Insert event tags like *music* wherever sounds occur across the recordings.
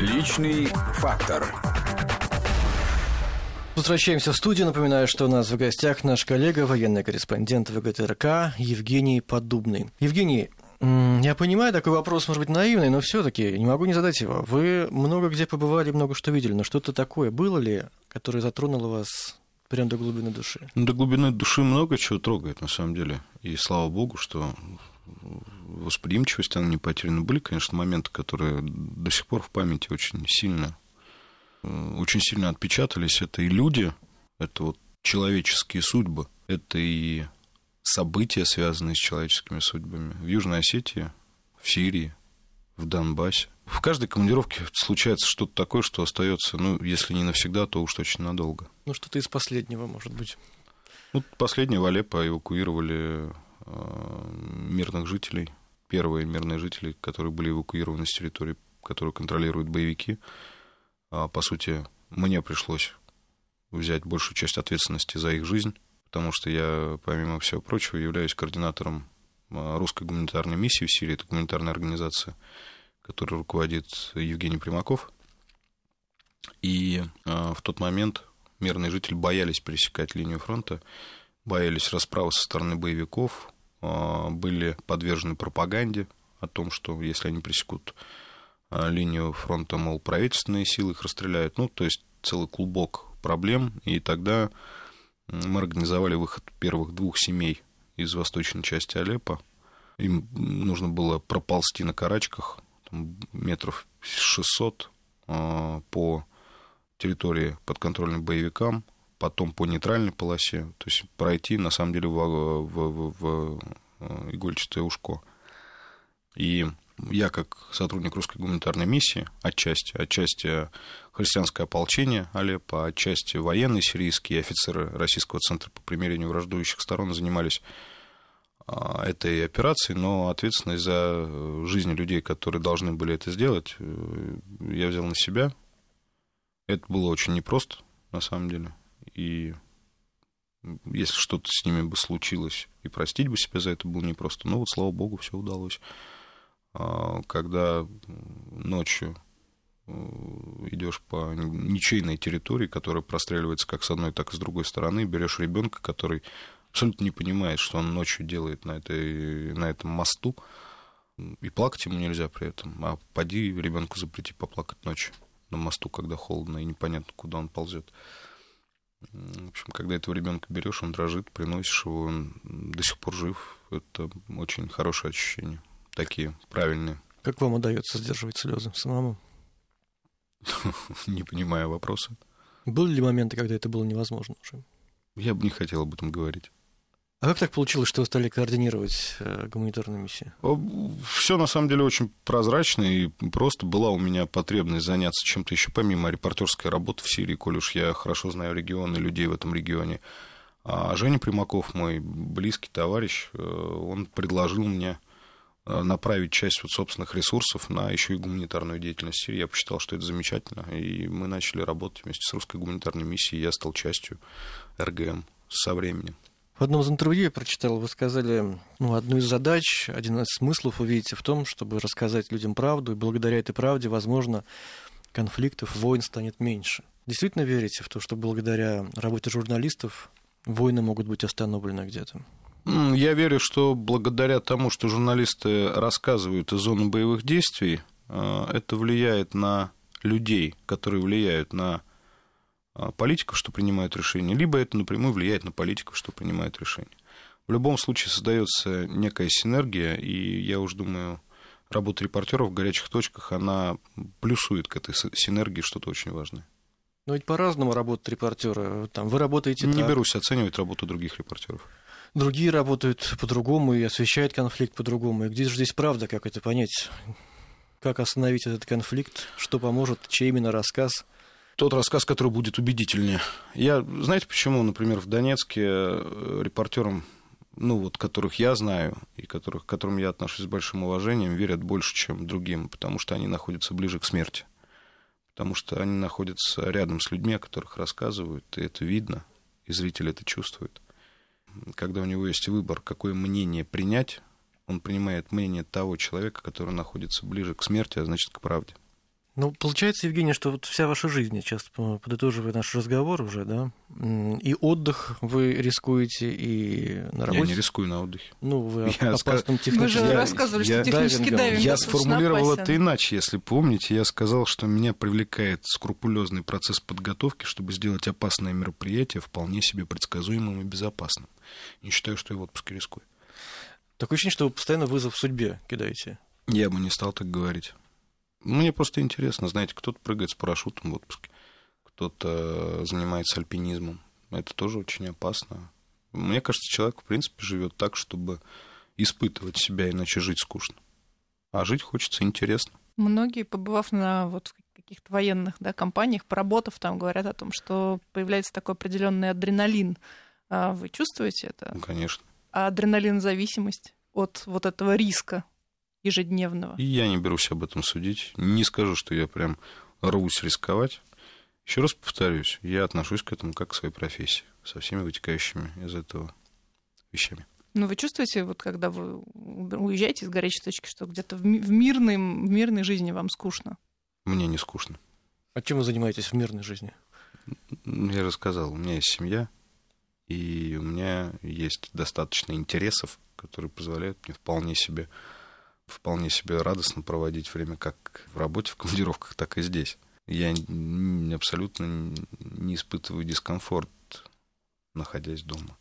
Личный фактор. Возвращаемся в студию. Напоминаю, что у нас в гостях наш коллега, военный корреспондент ВГТРК Евгений Поддубный. Евгений, я понимаю, такой вопрос может быть наивный, но все-таки не могу не задать его. Вы много где побывали, много что видели, но что-то такое было ли, которое затронуло вас прям до глубины души? Ну, до глубины души много чего трогает, на самом деле. И слава богу, что восприимчивость, она не потеряна. Были, конечно, моменты, которые до сих пор в памяти очень сильно, э, очень сильно отпечатались. Это и люди, это вот человеческие судьбы, это и события, связанные с человеческими судьбами. В Южной Осетии, в Сирии, в Донбассе. В каждой командировке случается что-то такое, что остается, ну, если не навсегда, то уж точно надолго. Ну, что-то из последнего, может быть. Ну, последнее в Алеппо эвакуировали э, мирных жителей первые мирные жители, которые были эвакуированы с территории, которую контролируют боевики. А, по сути, мне пришлось взять большую часть ответственности за их жизнь, потому что я, помимо всего прочего, являюсь координатором а, русской гуманитарной миссии в Сирии. Это гуманитарная организация, которой руководит Евгений Примаков. И а, в тот момент мирные жители боялись пересекать линию фронта, боялись расправы со стороны боевиков, были подвержены пропаганде о том, что если они пресекут а, линию фронта, мол, правительственные силы их расстреляют. Ну, то есть целый клубок проблем. И тогда мы организовали выход первых двух семей из восточной части Алеппо. Им нужно было проползти на карачках там, метров 600 а, по территории подконтрольной боевикам, потом по нейтральной полосе, то есть пройти, на самом деле, в, в, в, в э, игольчатое ушко. И я, как сотрудник русской гуманитарной миссии, отчасти, отчасти христианское ополчение Алеппо, отчасти военные сирийские офицеры Российского центра по примирению враждующих сторон занимались а, этой операцией, но ответственность за жизни людей, которые должны были это сделать, э, я взял на себя. Это было очень непросто, на самом деле и если что-то с ними бы случилось, и простить бы себя за это было непросто. Но вот, слава богу, все удалось. А, когда ночью э, идешь по ничейной территории, которая простреливается как с одной, так и с другой стороны, берешь ребенка, который абсолютно не понимает, что он ночью делает на, этой, на этом мосту, и плакать ему нельзя при этом. А поди ребенку запрети поплакать ночью на мосту, когда холодно и непонятно, куда он ползет. В общем, когда этого ребенка берешь, он дрожит, приносишь его, он до сих пор жив. Это очень хорошее ощущение. Такие правильные. Как вам удается сдерживать слезы самому? *laughs* Не понимаю вопроса. Были ли моменты, когда это было невозможно уже? Я бы не хотел об этом говорить. А как так получилось, что вы стали координировать э, гуманитарную миссию? Все на самом деле очень прозрачно, и просто была у меня потребность заняться чем-то еще помимо репортерской работы в Сирии, коль уж я хорошо знаю регион и людей в этом регионе. А Женя Примаков, мой близкий товарищ, э, он предложил мне э, направить часть вот собственных ресурсов на еще и гуманитарную деятельность Сирии. Я посчитал, что это замечательно, и мы начали работать вместе с русской гуманитарной миссией, я стал частью РГМ со временем. В одном из интервью я прочитал, вы сказали, ну, одну из задач, один из смыслов вы видите в том, чтобы рассказать людям правду, и благодаря этой правде, возможно, конфликтов, войн станет меньше. Действительно верите в то, что благодаря работе журналистов войны могут быть остановлены где-то? Я верю, что благодаря тому, что журналисты рассказывают из зоны боевых действий, э, это влияет на людей, которые влияют на политиков, что принимают решения, либо это напрямую влияет на политиков, что принимают решения. В любом случае создается некая синергия, и я уже думаю, работа репортеров в горячих точках, она плюсует к этой синергии что-то очень важное. Но ведь по-разному работают репортеры. Там вы работаете. Не так. берусь оценивать работу других репортеров. Другие работают по-другому и освещают конфликт по-другому. И где же здесь правда, как это понять? Как остановить этот конфликт? Что поможет? Чей именно рассказ? Тот рассказ, который будет убедительнее. Я, знаете, почему, например, в Донецке э, репортерам, ну вот, которых я знаю и которых, к которым я отношусь с большим уважением, верят больше, чем другим, потому что они находятся ближе к смерти. Потому что они находятся рядом с людьми, о которых рассказывают, и это видно, и зритель это чувствует. Когда у него есть выбор, какое мнение принять, он принимает мнение того человека, который находится ближе к смерти, а значит, к правде. Ну, получается, Евгений, что вот вся ваша жизнь, я сейчас подытоживая наш разговор уже, да, и отдых вы рискуете, и на работе... Я не рискую на отдыхе. Ну, вы *laughs* Я опасным ска- техническим... Вы же Я- рассказывали, я- что технический дайвингом. дайвинг Я сформулировал опасен. это иначе, если помните. Я сказал, что меня привлекает скрупулезный процесс подготовки, чтобы сделать опасное мероприятие вполне себе предсказуемым и безопасным. Не считаю, что я в отпуске рискую. Такое ощущение, что вы постоянно вызов судьбе кидаете. Я бы не стал так говорить. Мне просто интересно, знаете, кто-то прыгает с парашютом в отпуске, кто-то занимается альпинизмом. Это тоже очень опасно. Мне кажется, человек, в принципе, живет так, чтобы испытывать себя, иначе жить скучно. А жить хочется интересно. Многие, побывав на вот каких-то военных да, компаниях, поработав там, говорят о том, что появляется такой определенный адреналин. А Вы чувствуете это? Ну, конечно. А адреналин-зависимость от вот этого риска ежедневного? И я не берусь об этом судить. Не скажу, что я прям рвусь рисковать. Еще раз повторюсь, я отношусь к этому как к своей профессии, со всеми вытекающими из этого вещами. Ну, вы чувствуете, вот когда вы уезжаете из горячей точки, что где-то в, ми- в, мирной, в мирной жизни вам скучно? Мне не скучно. А чем вы занимаетесь в мирной жизни? Я же сказал, у меня есть семья, и у меня есть достаточно интересов, которые позволяют мне вполне себе, вполне себе радостно проводить время как в работе, в командировках, так и здесь. Я абсолютно не испытываю дискомфорт, находясь дома.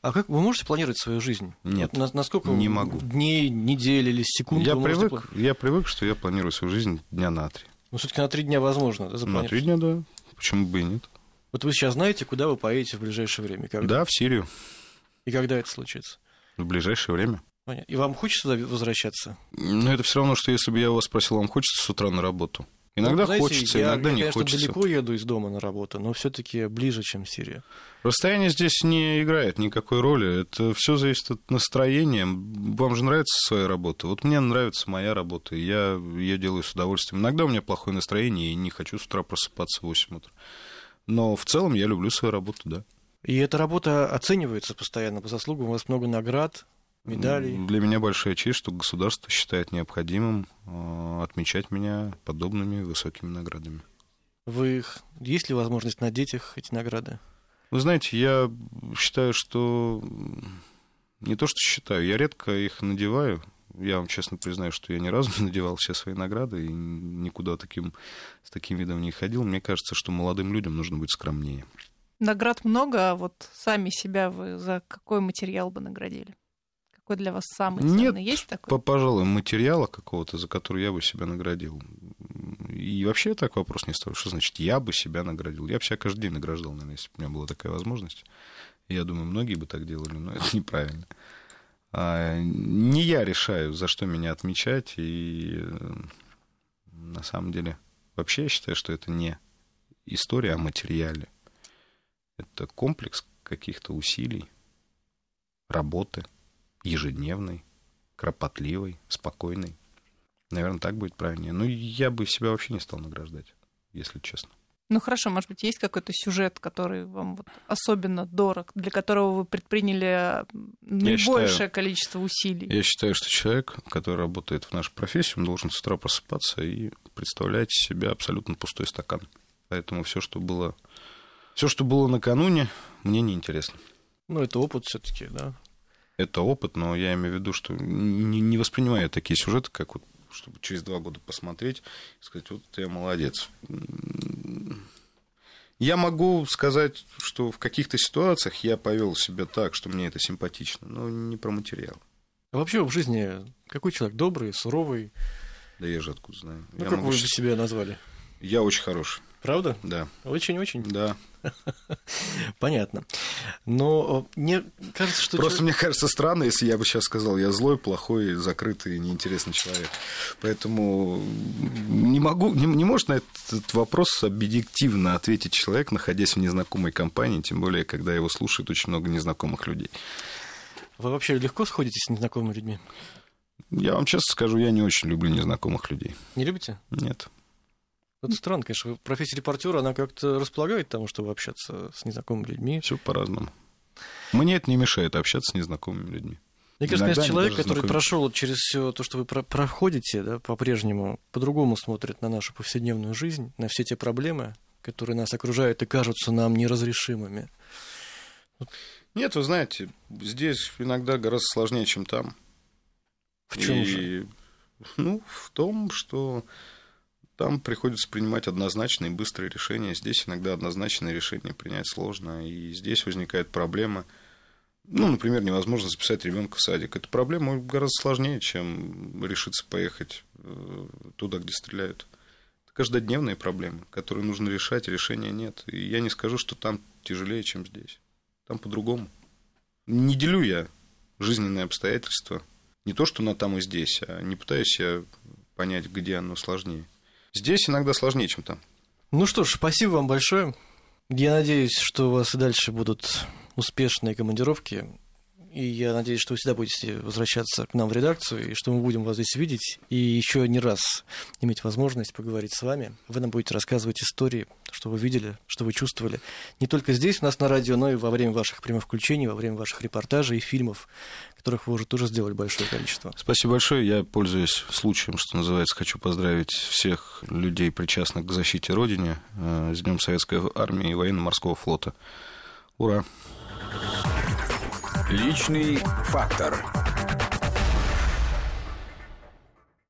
А как вы можете планировать свою жизнь? Нет, Вот на- насколько не могу. дней, недель или секунд я вы можете привык, пла- я привык, что я планирую свою жизнь дня на три. Ну, все-таки на три дня возможно, да, На три дня, да. Почему бы и нет? Вот вы сейчас знаете, куда вы поедете в ближайшее время? Когда? Да, в Сирию. И когда это случится? В ближайшее время. И вам хочется туда возвращаться? Но это все равно, что если бы я вас спросил, вам хочется с утра на работу? Иногда Ну, знаете, хочется, я, иногда я, не конечно, хочется. далеко еду из дома на работу, но все-таки ближе, чем Сирия. Расстояние здесь не играет никакой роли. Это все зависит от настроения. Вам же нравится своя работа. Вот мне нравится моя работа, и я ее делаю с удовольствием. Иногда у меня плохое настроение, и не хочу с утра просыпаться в 8 утра. Но в целом я люблю свою работу, да. И эта работа оценивается постоянно по заслугам. У вас много наград, медалей. Для меня большая честь, что государство считает необходимым э, отмечать меня подобными высокими наградами. Вы их... Есть ли возможность надеть их, эти награды? Вы знаете, я считаю, что... Не то, что считаю, я редко их надеваю. Я вам честно признаю, что я ни разу *laughs* не надевал все свои награды и никуда таким, с таким видом не ходил. Мне кажется, что молодым людям нужно быть скромнее. Наград много, а вот сами себя вы за какой материал бы наградили? Какой для вас самый Нет, ценный? Есть такой? По, пожалуй, материала какого-то, за который я бы себя наградил. И вообще так вопрос не ставлю. Что значит я бы себя наградил? Я бы себя каждый день награждал, наверное, если бы у меня была такая возможность. Я думаю, многие бы так делали, но *laughs* это неправильно. А, не я решаю, за что меня отмечать, и на самом деле вообще я считаю, что это не история о материале. Это комплекс каких-то усилий, работы, ежедневной, кропотливой, спокойной. Наверное, так будет правильнее. Ну, я бы себя вообще не стал награждать, если честно. Ну хорошо, может быть, есть какой-то сюжет, который вам вот особенно дорог, для которого вы предприняли наибольшее считаю- количество усилий? Я считаю, что человек, который работает в нашу профессию, он должен с утра просыпаться и представлять себя абсолютно пустой стакан. Поэтому все, что было, все, что было накануне, мне неинтересно. Ну, это опыт все-таки, да. Это опыт, но я имею в виду, что не, не воспринимаю такие сюжеты, как вот чтобы через два года посмотреть и сказать, вот я молодец. Я могу сказать, что в каких-то ситуациях я повел себя так, что мне это симпатично, но не про материал. А вообще в жизни какой человек? Добрый, суровый? Да я же откуда знаю. Ну, я, как могу вы щ- себя назвали? я очень хороший, Правда? да. Очень-очень. Да. *laughs* Понятно. Но э, мне кажется, что... Просто мне кажется странно, если я бы сейчас сказал, я злой, плохой, закрытый, неинтересный человек. Поэтому не могу, не, не может на этот вопрос объективно ответить человек, находясь в незнакомой компании, тем более, когда его слушает очень много незнакомых людей. Вы вообще легко сходитесь с незнакомыми людьми? Я вам честно скажу, я не очень люблю незнакомых людей. Не любите? Нет. Это странно, конечно. Профессия репортера, она как-то располагает к тому, чтобы общаться с незнакомыми людьми. Все по-разному. Мне это не мешает общаться с незнакомыми людьми. Мне кажется, Иногда конечно, человек, который прошел через все то, что вы про- проходите, да, по-прежнему по-другому смотрит на нашу повседневную жизнь, на все те проблемы, которые нас окружают и кажутся нам неразрешимыми. Нет, вы знаете, здесь иногда гораздо сложнее, чем там. В чем И, же? Ну, в том, что там приходится принимать однозначные и быстрые решения. Здесь иногда однозначные решения принять сложно. И здесь возникает проблема. Ну, например, невозможно записать ребенка в садик. Эта проблема гораздо сложнее, чем решиться поехать э, туда, где стреляют. Это каждодневные проблемы, которые нужно решать, решения нет. И я не скажу, что там тяжелее, чем здесь. Там по-другому. Не делю я жизненные обстоятельства. Не то, что на там и здесь, а не пытаюсь я понять, где оно сложнее. Здесь иногда сложнее, чем там. Ну что ж, спасибо вам большое. Я надеюсь, что у вас и дальше будут успешные командировки. И я надеюсь, что вы всегда будете возвращаться к нам в редакцию, и что мы будем вас здесь видеть, и еще не раз иметь возможность поговорить с вами. Вы нам будете рассказывать истории, что вы видели, что вы чувствовали. Не только здесь у нас на радио, но и во время ваших прямых включений, во время ваших репортажей и фильмов, которых вы уже тоже сделали большое количество. Спасибо большое. Я, пользуясь случаем, что называется, хочу поздравить всех людей, причастных к защите Родине, э, с Днем Советской Армии и Военно-Морского флота. Ура! Личный фактор.